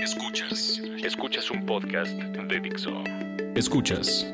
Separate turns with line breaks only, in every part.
Escuchas. Escuchas un podcast de Dixo. Escuchas.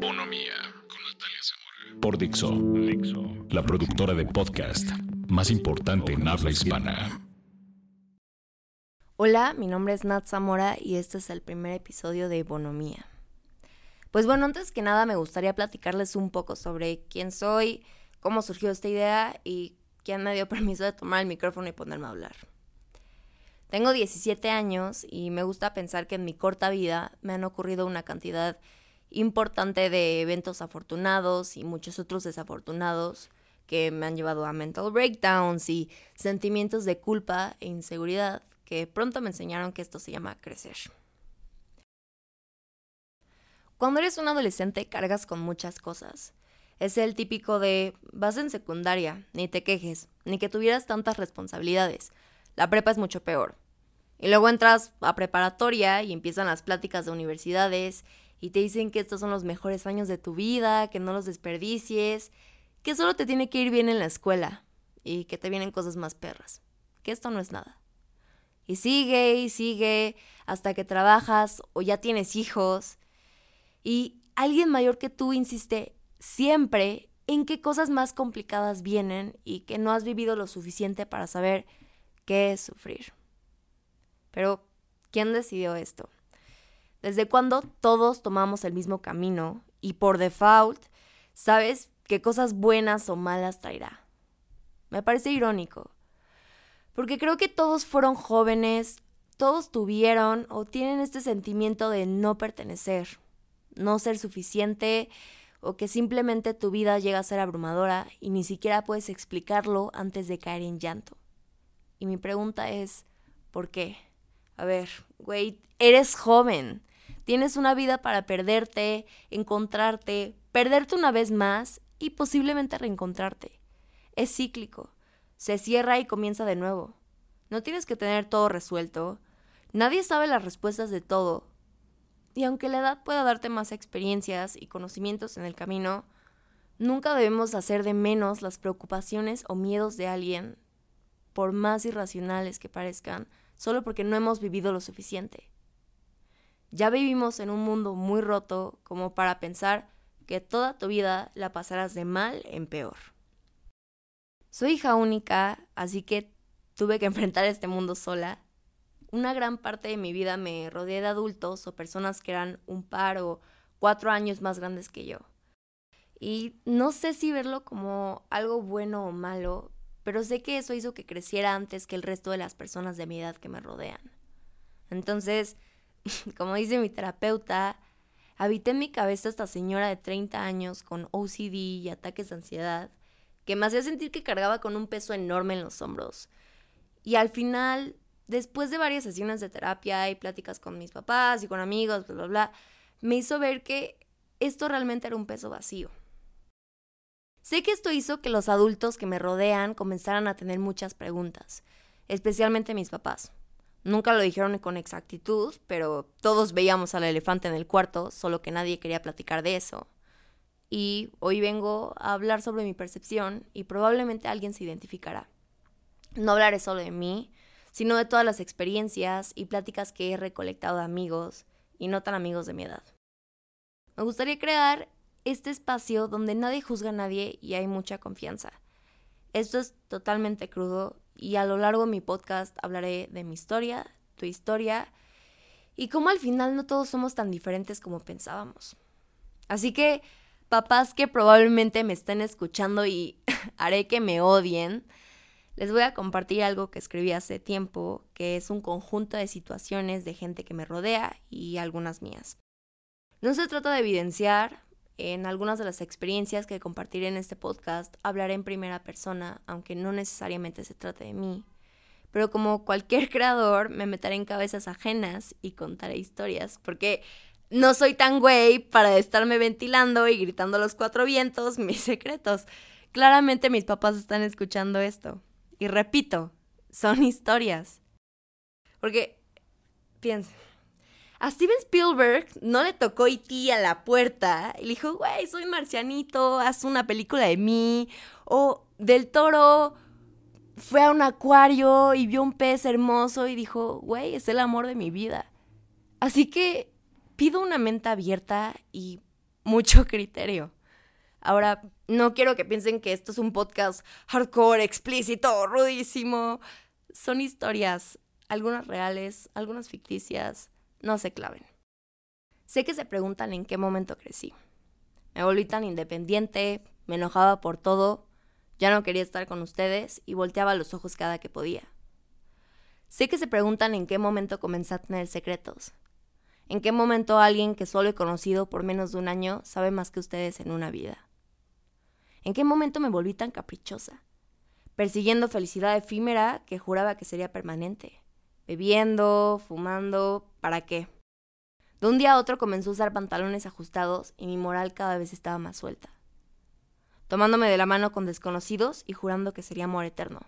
Bonomía con Natalia Zamora. Por Dixo. Dixo. La productora de podcast más importante en habla hispana.
Hola, mi nombre es Nat Zamora y este es el primer episodio de Bonomía. Pues bueno, antes que nada me gustaría platicarles un poco sobre quién soy, cómo surgió esta idea y quién me dio permiso de tomar el micrófono y ponerme a hablar. Tengo 17 años y me gusta pensar que en mi corta vida me han ocurrido una cantidad importante de eventos afortunados y muchos otros desafortunados que me han llevado a mental breakdowns y sentimientos de culpa e inseguridad que pronto me enseñaron que esto se llama crecer. Cuando eres un adolescente cargas con muchas cosas. Es el típico de vas en secundaria, ni te quejes, ni que tuvieras tantas responsabilidades. La prepa es mucho peor. Y luego entras a preparatoria y empiezan las pláticas de universidades y te dicen que estos son los mejores años de tu vida, que no los desperdicies, que solo te tiene que ir bien en la escuela y que te vienen cosas más perras, que esto no es nada. Y sigue y sigue hasta que trabajas o ya tienes hijos y alguien mayor que tú insiste siempre en qué cosas más complicadas vienen y que no has vivido lo suficiente para saber qué es sufrir. Pero, ¿quién decidió esto? ¿Desde cuándo todos tomamos el mismo camino y por default sabes qué cosas buenas o malas traerá? Me parece irónico, porque creo que todos fueron jóvenes, todos tuvieron o tienen este sentimiento de no pertenecer, no ser suficiente o que simplemente tu vida llega a ser abrumadora y ni siquiera puedes explicarlo antes de caer en llanto. Y mi pregunta es, ¿por qué? A ver, güey, eres joven. Tienes una vida para perderte, encontrarte, perderte una vez más y posiblemente reencontrarte. Es cíclico. Se cierra y comienza de nuevo. No tienes que tener todo resuelto. Nadie sabe las respuestas de todo. Y aunque la edad pueda darte más experiencias y conocimientos en el camino, nunca debemos hacer de menos las preocupaciones o miedos de alguien, por más irracionales que parezcan, solo porque no hemos vivido lo suficiente. Ya vivimos en un mundo muy roto como para pensar que toda tu vida la pasarás de mal en peor. Soy hija única, así que tuve que enfrentar este mundo sola. Una gran parte de mi vida me rodeé de adultos o personas que eran un par o cuatro años más grandes que yo. Y no sé si verlo como algo bueno o malo, pero sé que eso hizo que creciera antes que el resto de las personas de mi edad que me rodean. Entonces, como dice mi terapeuta, habité en mi cabeza esta señora de 30 años con OCD y ataques de ansiedad, que me hacía sentir que cargaba con un peso enorme en los hombros. Y al final, después de varias sesiones de terapia y pláticas con mis papás y con amigos, bla, bla, bla, me hizo ver que esto realmente era un peso vacío. Sé que esto hizo que los adultos que me rodean comenzaran a tener muchas preguntas, especialmente mis papás. Nunca lo dijeron con exactitud, pero todos veíamos al elefante en el cuarto, solo que nadie quería platicar de eso. Y hoy vengo a hablar sobre mi percepción y probablemente alguien se identificará. No hablaré solo de mí, sino de todas las experiencias y pláticas que he recolectado de amigos y no tan amigos de mi edad. Me gustaría crear este espacio donde nadie juzga a nadie y hay mucha confianza. Esto es totalmente crudo y a lo largo de mi podcast hablaré de mi historia, tu historia y cómo al final no todos somos tan diferentes como pensábamos. Así que, papás que probablemente me estén escuchando y haré que me odien, les voy a compartir algo que escribí hace tiempo, que es un conjunto de situaciones de gente que me rodea y algunas mías. No se trata de evidenciar, en algunas de las experiencias que compartiré en este podcast hablaré en primera persona, aunque no necesariamente se trate de mí. Pero como cualquier creador, me meteré en cabezas ajenas y contaré historias, porque no soy tan güey para estarme ventilando y gritando a los cuatro vientos mis secretos. Claramente mis papás están escuchando esto. Y repito, son historias. Porque, piensen, a Steven Spielberg no le tocó E.T. a la puerta y le dijo, güey, soy marcianito, haz una película de mí. O Del Toro fue a un acuario y vio un pez hermoso y dijo, güey, es el amor de mi vida. Así que pido una mente abierta y mucho criterio. Ahora, no quiero que piensen que esto es un podcast hardcore, explícito, rudísimo. Son historias, algunas reales, algunas ficticias, no se claven. Sé que se preguntan en qué momento crecí. Me volví tan independiente, me enojaba por todo, ya no quería estar con ustedes y volteaba los ojos cada que podía. Sé que se preguntan en qué momento comencé a tener secretos. En qué momento alguien que solo he conocido por menos de un año sabe más que ustedes en una vida. En qué momento me volví tan caprichosa, persiguiendo felicidad efímera que juraba que sería permanente, bebiendo, fumando, ¿para qué? De un día a otro comenzó a usar pantalones ajustados y mi moral cada vez estaba más suelta tomándome de la mano con desconocidos y jurando que sería amor eterno.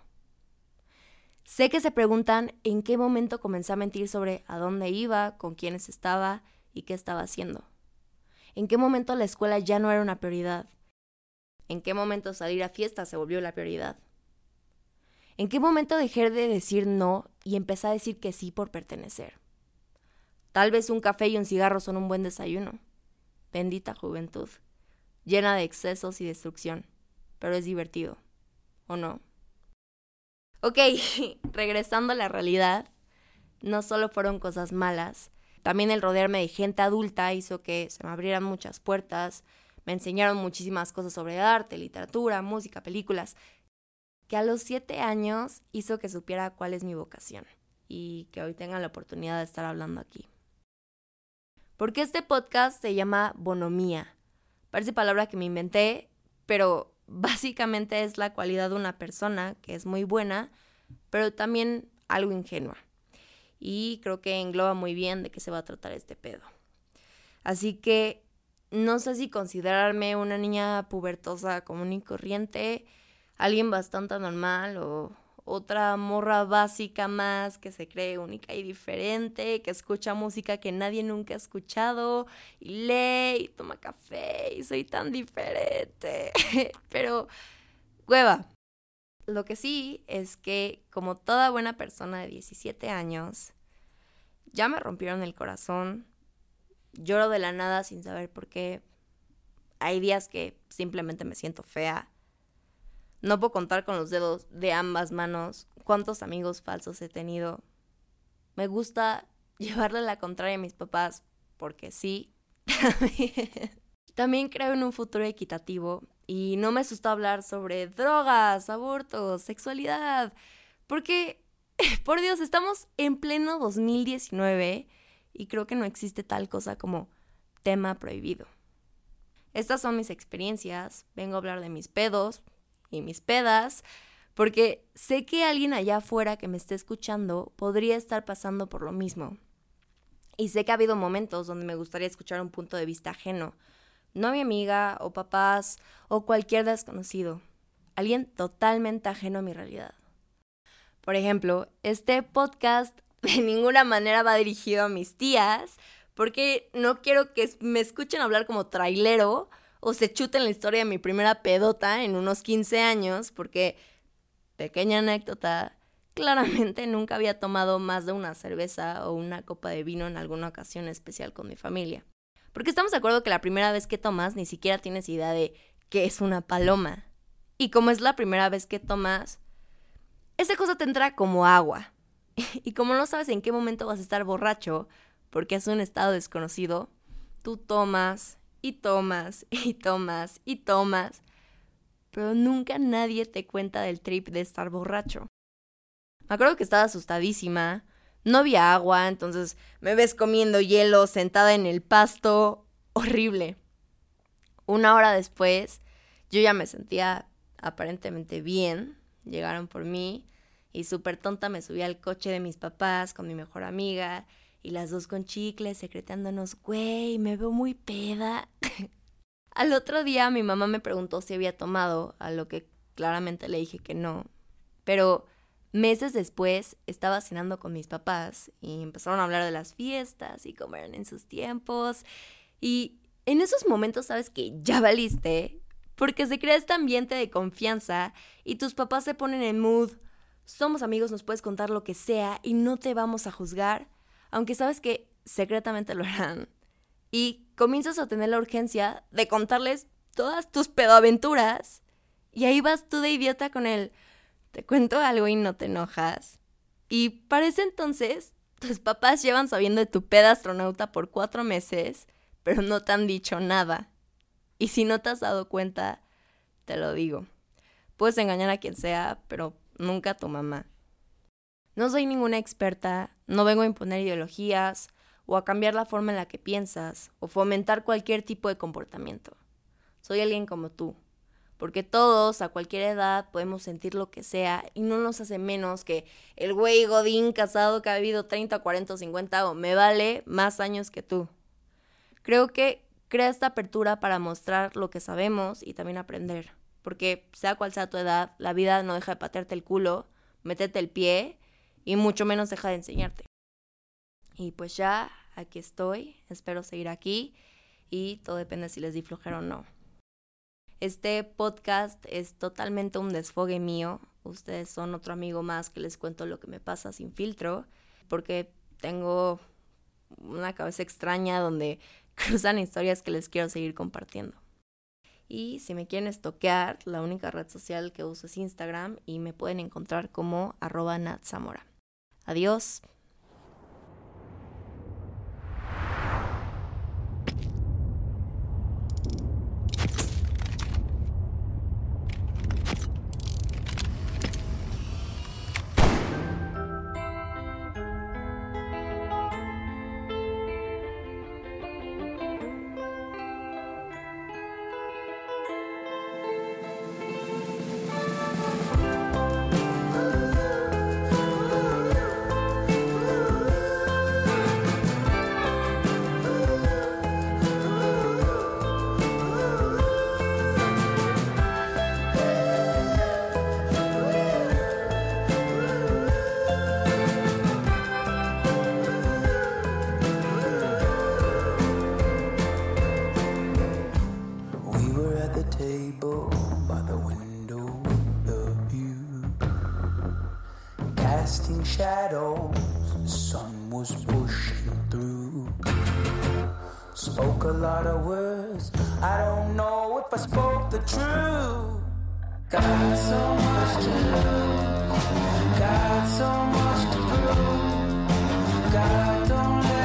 Sé que se preguntan en qué momento comencé a mentir sobre a dónde iba, con quiénes estaba y qué estaba haciendo. En qué momento la escuela ya no era una prioridad. En qué momento salir a fiesta se volvió la prioridad. ¿En qué momento dejé de decir no y empecé a decir que sí por pertenecer? Tal vez un café y un cigarro son un buen desayuno. Bendita juventud llena de excesos y destrucción, pero es divertido, ¿o no? Ok, regresando a la realidad, no solo fueron cosas malas, también el rodearme de gente adulta hizo que se me abrieran muchas puertas, me enseñaron muchísimas cosas sobre arte, literatura, música, películas, que a los siete años hizo que supiera cuál es mi vocación y que hoy tenga la oportunidad de estar hablando aquí. Porque este podcast se llama Bonomía Parece palabra que me inventé, pero básicamente es la cualidad de una persona que es muy buena, pero también algo ingenua. Y creo que engloba muy bien de qué se va a tratar este pedo. Así que no sé si considerarme una niña pubertosa común y corriente, alguien bastante normal o otra morra básica más que se cree única y diferente, que escucha música que nadie nunca ha escuchado y lee y toma café y soy tan diferente. Pero, hueva. Lo que sí es que, como toda buena persona de 17 años, ya me rompieron el corazón. Lloro de la nada sin saber por qué. Hay días que simplemente me siento fea no puedo contar con los dedos de ambas manos cuántos amigos falsos he tenido. Me gusta llevarle la contraria a mis papás porque sí. También creo en un futuro equitativo y no me asusta hablar sobre drogas, abortos, sexualidad, porque, por Dios, estamos en pleno 2019 y creo que no existe tal cosa como tema prohibido. Estas son mis experiencias, vengo a hablar de mis pedos, y mis pedas, porque sé que alguien allá afuera que me esté escuchando podría estar pasando por lo mismo. Y sé que ha habido momentos donde me gustaría escuchar un punto de vista ajeno, no a mi amiga o papás o cualquier desconocido, alguien totalmente ajeno a mi realidad. Por ejemplo, este podcast de ninguna manera va dirigido a mis tías, porque no quiero que me escuchen hablar como trailero o se chuten la historia de mi primera pedota en unos 15 años, porque, pequeña anécdota, claramente nunca había tomado más de una cerveza o una copa de vino en alguna ocasión especial con mi familia. Porque estamos de acuerdo que la primera vez que tomas ni siquiera tienes idea de qué es una paloma. Y como es la primera vez que tomas, esa cosa te entra como agua. Y como no sabes en qué momento vas a estar borracho, porque es un estado desconocido, tú tomas y tomas y tomas y tomas, pero nunca nadie te cuenta del trip de estar borracho. Me acuerdo que estaba asustadísima, no había agua, entonces me ves comiendo hielo sentada en el pasto, horrible. Una hora después, yo ya me sentía aparentemente bien, llegaron por mí y súper tonta me subí al coche de mis papás con mi mejor amiga y las dos con chicles, secretándonos, güey, me veo muy peda. Al otro día mi mamá me preguntó si había tomado, a lo que claramente le dije que no. Pero meses después estaba cenando con mis papás y empezaron a hablar de las fiestas y cómo eran en sus tiempos. Y en esos momentos sabes que ya valiste, porque se crea este ambiente de confianza y tus papás se ponen en mood Somos amigos, nos puedes contar lo que sea y no te vamos a juzgar, aunque sabes que secretamente lo harán. Y comienzas a tener la urgencia de contarles todas tus pedoaventuras. Y ahí vas tú de idiota con él. Te cuento algo y no te enojas. Y para ese entonces, tus papás llevan sabiendo de tu peda astronauta por cuatro meses, pero no te han dicho nada. Y si no te has dado cuenta, te lo digo. Puedes engañar a quien sea, pero nunca a tu mamá. No soy ninguna experta, no vengo a imponer ideologías o a cambiar la forma en la que piensas o fomentar cualquier tipo de comportamiento. Soy alguien como tú, porque todos a cualquier edad podemos sentir lo que sea y no nos hace menos que el güey godín casado que ha vivido 30, 40 50 o me vale más años que tú. Creo que crea esta apertura para mostrar lo que sabemos y también aprender, porque sea cual sea tu edad, la vida no deja de patearte el culo, meterte el pie y mucho menos deja de enseñarte. Y pues ya, aquí estoy, espero seguir aquí y todo depende si les di flojera o no. Este podcast es totalmente un desfogue mío. Ustedes son otro amigo más que les cuento lo que me pasa sin filtro, porque tengo una cabeza extraña donde cruzan historias que les quiero seguir compartiendo. Y si me quieren estoquear, la única red social que uso es Instagram y me pueden encontrar como arroba natzamora. Adiós.
Got so much to lose, got so much to prove. God, don't let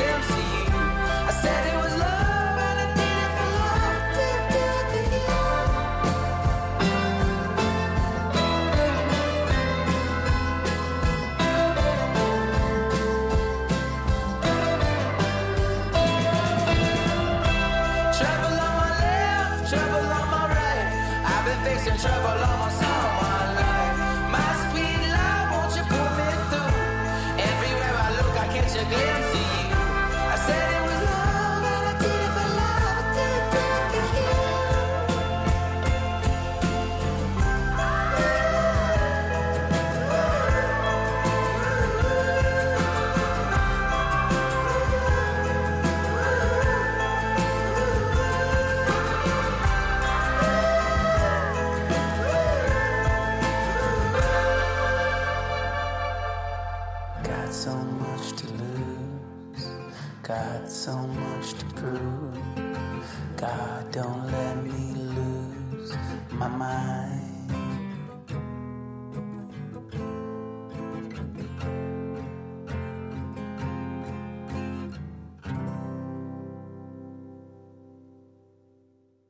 a glimpse so much to lose, got so much to prove. God, don't let me lose my mind.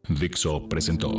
Dixo presentó